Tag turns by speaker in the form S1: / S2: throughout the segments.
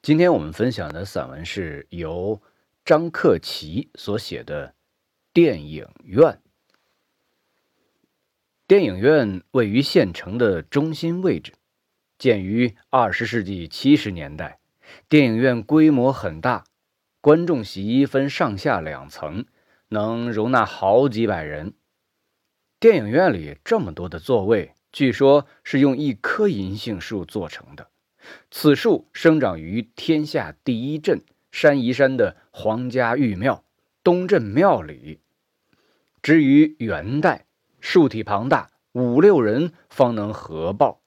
S1: 今天我们分享的散文是由张克奇所写的《电影院》。电影院位于县城的中心位置，建于二十世纪七十年代。电影院规模很大，观众席分上下两层，能容纳好几百人。电影院里这么多的座位，据说是用一棵银杏树做成的。此树生长于天下第一镇山宜山的皇家御庙东镇庙里。至于元代，树体庞大，五六人方能合抱。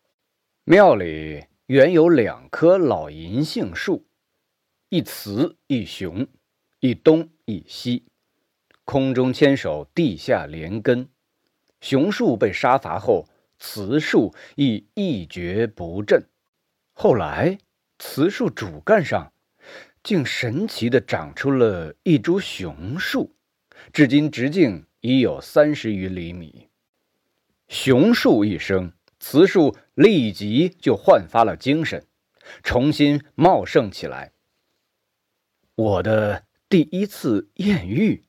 S1: 庙里原有两棵老银杏树，一雌一雄，一东一西，空中牵手，地下连根。雄树被杀伐后，雌树亦一蹶不振。后来，雌树主干上竟神奇地长出了一株雄树，至今直径已有三十余厘米。雄树一生，雌树立即就焕发了精神，重新茂盛起来。我的第一次艳遇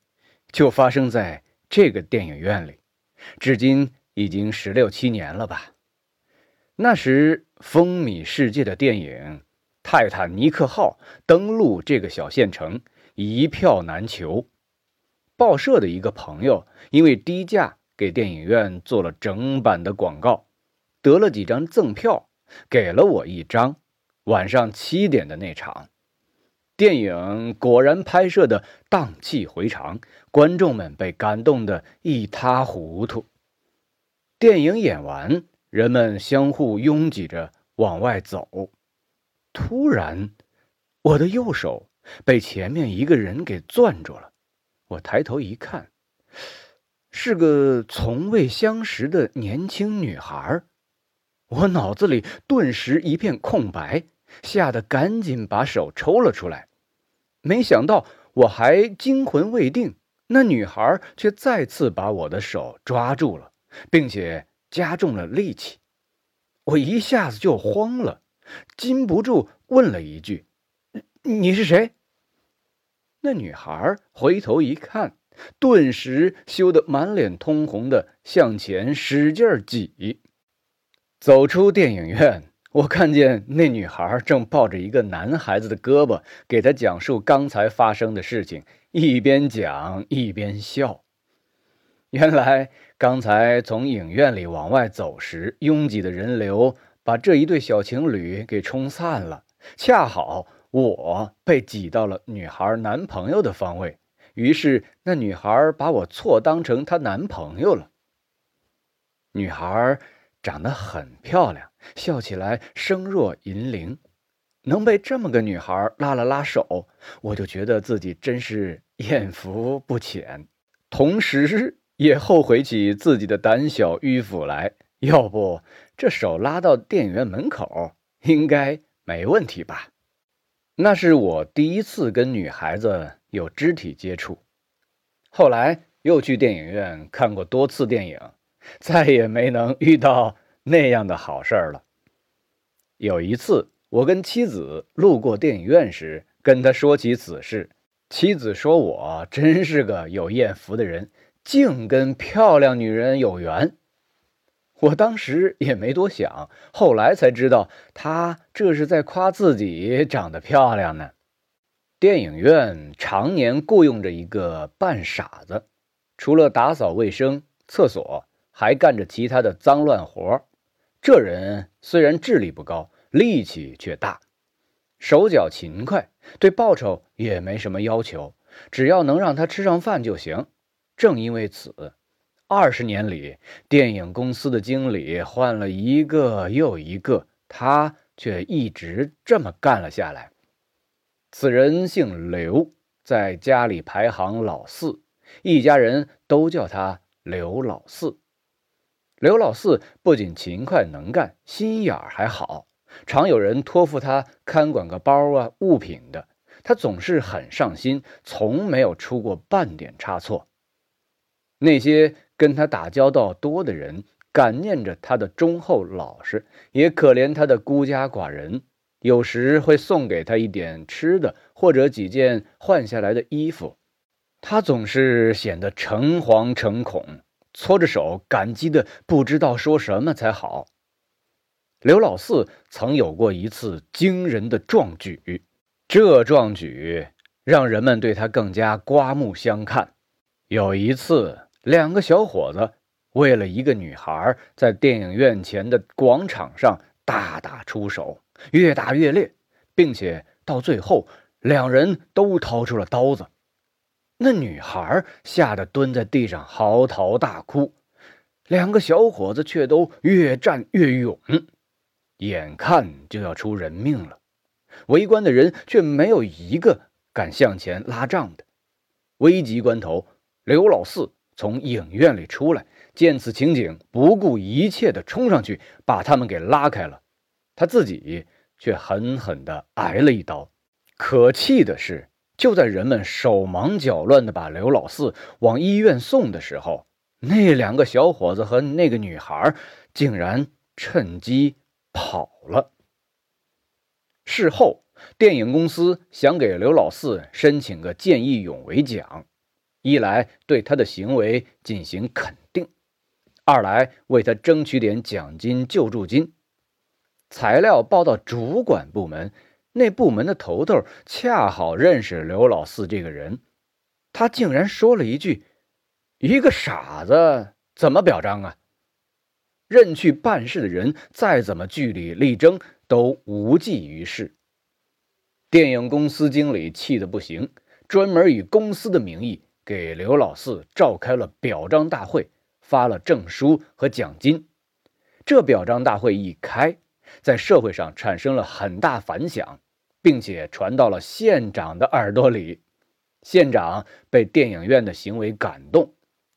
S1: 就发生在这个电影院里，至今已经十六七年了吧。那时风靡世界的电影《泰坦尼克号》登陆这个小县城，一票难求。报社的一个朋友因为低价给电影院做了整版的广告，得了几张赠票，给了我一张。晚上七点的那场电影果然拍摄的荡气回肠，观众们被感动得一塌糊涂。电影演完。人们相互拥挤着往外走，突然，我的右手被前面一个人给攥住了。我抬头一看，是个从未相识的年轻女孩。我脑子里顿时一片空白，吓得赶紧把手抽了出来。没想到我还惊魂未定，那女孩却再次把我的手抓住了，并且。加重了力气，我一下子就慌了，禁不住问了一句：“你是谁？”那女孩回头一看，顿时羞得满脸通红的向前使劲挤。走出电影院，我看见那女孩正抱着一个男孩子的胳膊，给他讲述刚才发生的事情，一边讲一边笑。原来刚才从影院里往外走时，拥挤的人流把这一对小情侣给冲散了。恰好我被挤到了女孩男朋友的方位，于是那女孩把我错当成她男朋友了。女孩长得很漂亮，笑起来声若银铃。能被这么个女孩拉了拉手，我就觉得自己真是艳福不浅，同时。也后悔起自己的胆小迂腐来，要不这手拉到电影院门口应该没问题吧？那是我第一次跟女孩子有肢体接触。后来又去电影院看过多次电影，再也没能遇到那样的好事儿了。有一次，我跟妻子路过电影院时，跟她说起此事，妻子说我真是个有艳福的人。竟跟漂亮女人有缘，我当时也没多想，后来才知道他这是在夸自己长得漂亮呢。电影院常年雇佣着一个半傻子，除了打扫卫生、厕所，还干着其他的脏乱活。这人虽然智力不高，力气却大，手脚勤快，对报酬也没什么要求，只要能让他吃上饭就行。正因为此，二十年里，电影公司的经理换了一个又一个，他却一直这么干了下来。此人姓刘，在家里排行老四，一家人都叫他刘老四。刘老四不仅勤快能干，心眼儿还好，常有人托付他看管个包啊物品的，他总是很上心，从没有出过半点差错。那些跟他打交道多的人，感念着他的忠厚老实，也可怜他的孤家寡人。有时会送给他一点吃的，或者几件换下来的衣服。他总是显得诚惶诚恐，搓着手，感激的不知道说什么才好。刘老四曾有过一次惊人的壮举，这壮举让人们对他更加刮目相看。有一次，两个小伙子为了一个女孩，在电影院前的广场上大打出手，越打越烈，并且到最后，两人都掏出了刀子。那女孩吓得蹲在地上嚎啕大哭，两个小伙子却都越战越勇，眼看就要出人命了。围观的人却没有一个敢向前拉仗的。危急关头，刘老四从影院里出来，见此情景，不顾一切地冲上去把他们给拉开了，他自己却狠狠地挨了一刀。可气的是。就在人们手忙脚乱地把刘老四往医院送的时候，那两个小伙子和那个女孩竟然趁机跑了。事后，电影公司想给刘老四申请个见义勇为奖，一来对他的行为进行肯定，二来为他争取点奖金救助金。材料报到主管部门。那部门的头头恰好认识刘老四这个人，他竟然说了一句：“一个傻子怎么表彰啊？”任去办事的人再怎么据理力争都无济于事。电影公司经理气得不行，专门以公司的名义给刘老四召开了表彰大会，发了证书和奖金。这表彰大会一开。在社会上产生了很大反响，并且传到了县长的耳朵里。县长被电影院的行为感动，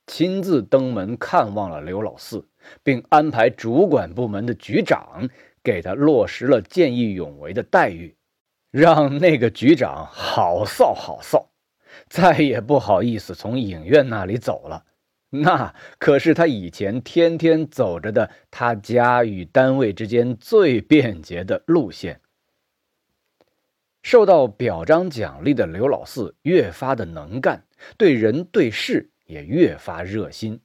S1: 亲自登门看望了刘老四，并安排主管部门的局长给他落实了见义勇为的待遇，让那个局长好臊好臊，再也不好意思从影院那里走了。那可是他以前天天走着的，他家与单位之间最便捷的路线。受到表彰奖励的刘老四越发的能干，对人对事也越发热心。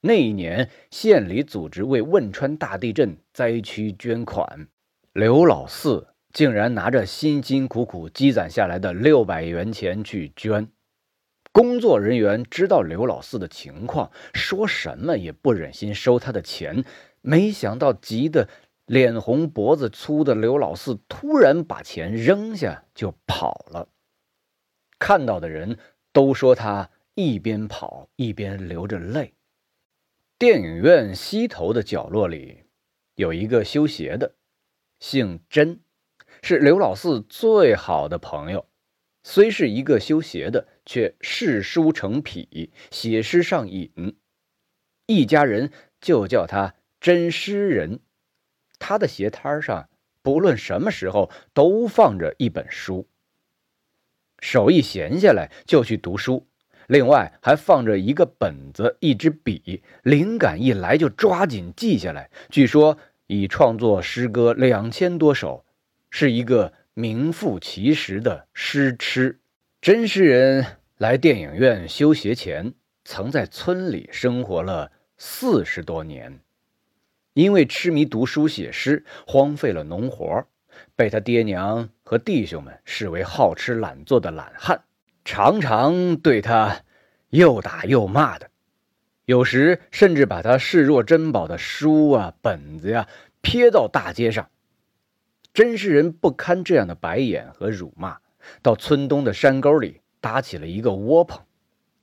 S1: 那一年，县里组织为汶川大地震灾区捐款，刘老四竟然拿着辛辛苦苦积攒下来的六百元钱去捐。工作人员知道刘老四的情况，说什么也不忍心收他的钱。没想到急得脸红脖子粗的刘老四突然把钱扔下就跑了。看到的人都说他一边跑一边流着泪。电影院西头的角落里有一个修鞋的，姓甄，是刘老四最好的朋友。虽是一个修鞋的，却嗜书成癖，写诗上瘾。一家人就叫他真诗人。他的鞋摊上，不论什么时候都放着一本书。手一闲下来就去读书，另外还放着一个本子、一支笔，灵感一来就抓紧记下来。据说已创作诗歌两千多首，是一个。名副其实的诗痴，真诗人来电影院修鞋前，曾在村里生活了四十多年，因为痴迷读书写诗，荒废了农活，被他爹娘和弟兄们视为好吃懒做的懒汉，常常对他又打又骂的，有时甚至把他视若珍宝的书啊本子呀撇到大街上。真是人不堪这样的白眼和辱骂，到村东的山沟里搭起了一个窝棚，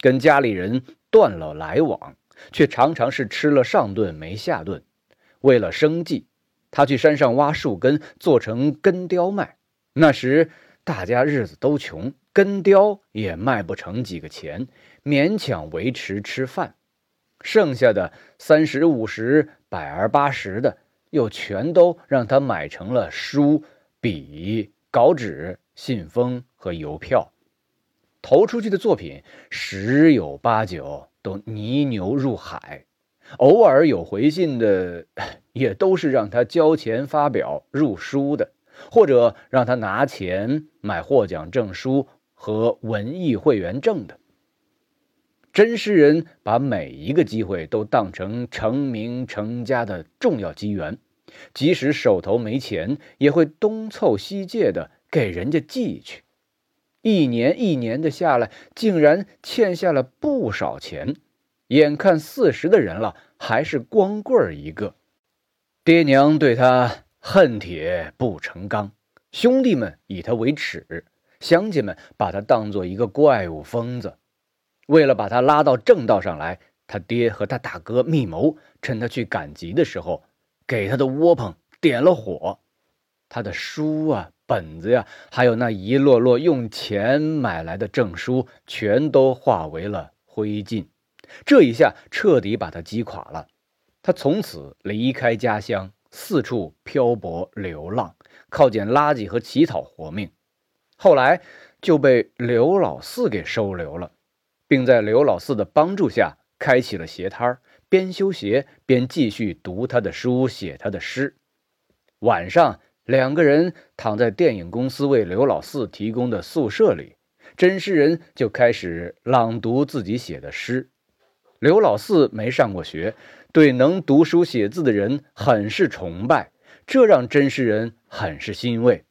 S1: 跟家里人断了来往，却常常是吃了上顿没下顿。为了生计，他去山上挖树根做成根雕卖。那时大家日子都穷，根雕也卖不成几个钱，勉强维持吃饭。剩下的三十五十、百儿八十的。又全都让他买成了书、笔、稿纸、信封和邮票，投出去的作品十有八九都泥牛入海，偶尔有回信的，也都是让他交钱发表入书的，或者让他拿钱买获奖证书和文艺会员证的。真诗人把每一个机会都当成成名成家的重要机缘，即使手头没钱，也会东凑西借的给人家寄去。一年一年的下来，竟然欠下了不少钱。眼看四十的人了，还是光棍一个。爹娘对他恨铁不成钢，兄弟们以他为耻，乡亲们把他当做一个怪物疯子。为了把他拉到正道上来，他爹和他大哥密谋，趁他去赶集的时候，给他的窝棚点了火。他的书啊、本子呀，还有那一摞摞用钱买来的证书，全都化为了灰烬。这一下彻底把他击垮了。他从此离开家乡，四处漂泊流浪，靠捡垃圾和乞讨活命。后来就被刘老四给收留了。并在刘老四的帮助下开起了鞋摊儿，边修鞋边继续读他的书，写他的诗。晚上，两个人躺在电影公司为刘老四提供的宿舍里，真诗人就开始朗读自己写的诗。刘老四没上过学，对能读书写字的人很是崇拜，这让真诗人很是欣慰。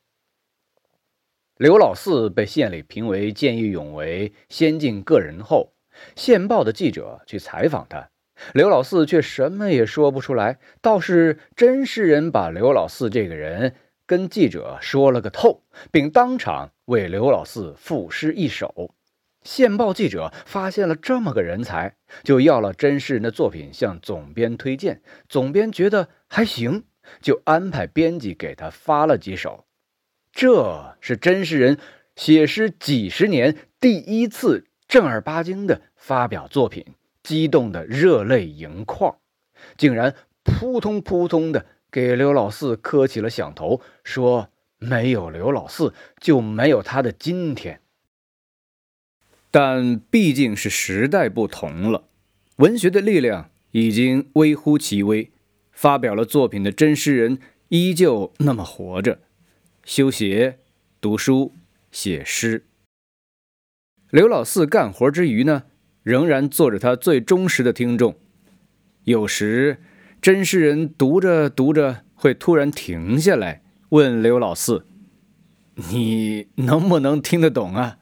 S1: 刘老四被县里评为见义勇为、先进个人后，县报的记者去采访他，刘老四却什么也说不出来。倒是真诗人把刘老四这个人跟记者说了个透，并当场为刘老四赋诗一首。县报记者发现了这么个人才，就要了真诗人的作品向总编推荐。总编觉得还行，就安排编辑给他发了几首。这是真诗人写诗几十年第一次正儿八经的发表作品，激动的热泪盈眶，竟然扑通扑通的给刘老四磕起了响头，说：“没有刘老四，就没有他的今天。”但毕竟是时代不同了，文学的力量已经微乎其微，发表了作品的真诗人依旧那么活着。修鞋、读书、写诗。刘老四干活之余呢，仍然做着他最忠实的听众。有时，真诗人读着读着，会突然停下来，问刘老四：“你能不能听得懂啊？”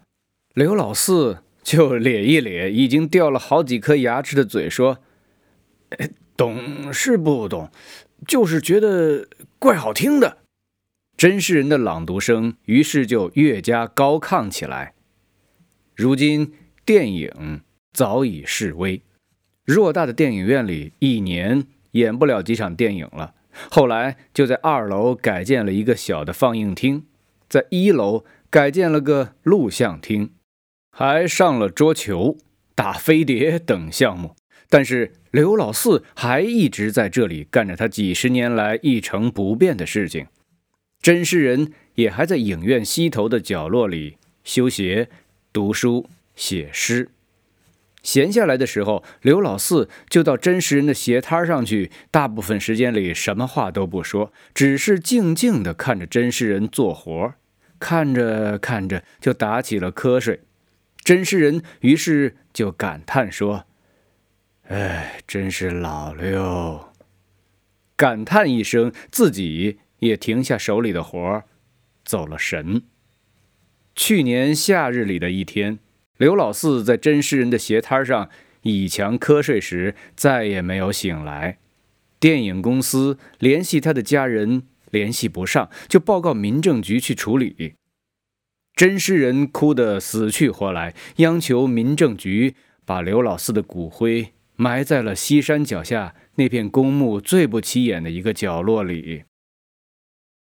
S1: 刘老四就咧一咧已经掉了好几颗牙齿的嘴，说：“懂是不懂，就是觉得怪好听的。”真诗人的朗读声于是就越加高亢起来。如今电影早已式微，偌大的电影院里一年演不了几场电影了。后来就在二楼改建了一个小的放映厅，在一楼改建了个录像厅，还上了桌球、打飞碟等项目。但是刘老四还一直在这里干着他几十年来一成不变的事情。真诗人也还在影院西头的角落里修鞋、读书、写诗。闲下来的时候，刘老四就到真诗人的鞋摊上去。大部分时间里，什么话都不说，只是静静地看着真诗人做活。看着看着，就打起了瞌睡。真诗人于是就感叹说：“哎，真是老了哟。”感叹一声，自己。也停下手里的活儿，走了神。去年夏日里的一天，刘老四在真诗人的鞋摊上倚墙瞌睡时，再也没有醒来。电影公司联系他的家人，联系不上，就报告民政局去处理。真诗人哭得死去活来，央求民政局把刘老四的骨灰埋在了西山脚下那片公墓最不起眼的一个角落里。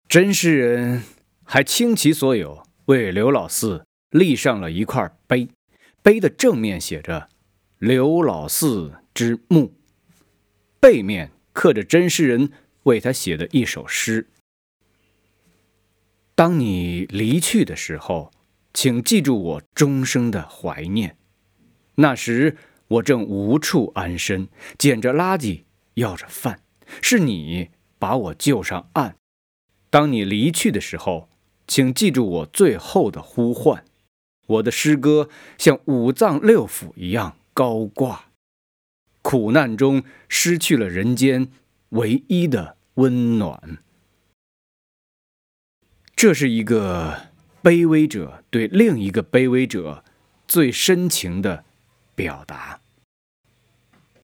S1: 真诗人还倾其所有为刘老四立上了一块碑，碑的正面写着“刘老四之墓”，背面刻着真诗人为他写的一首诗：“当你离去的时候，请记住我终生的怀念。那时我正无处安身，捡着垃圾，要着饭，是你把我救上岸。”当你离去的时候，请记住我最后的呼唤。我的诗歌像五脏六腑一样高挂，苦难中失去了人间唯一的温暖。这是一个卑微者对另一个卑微者最深情的表达。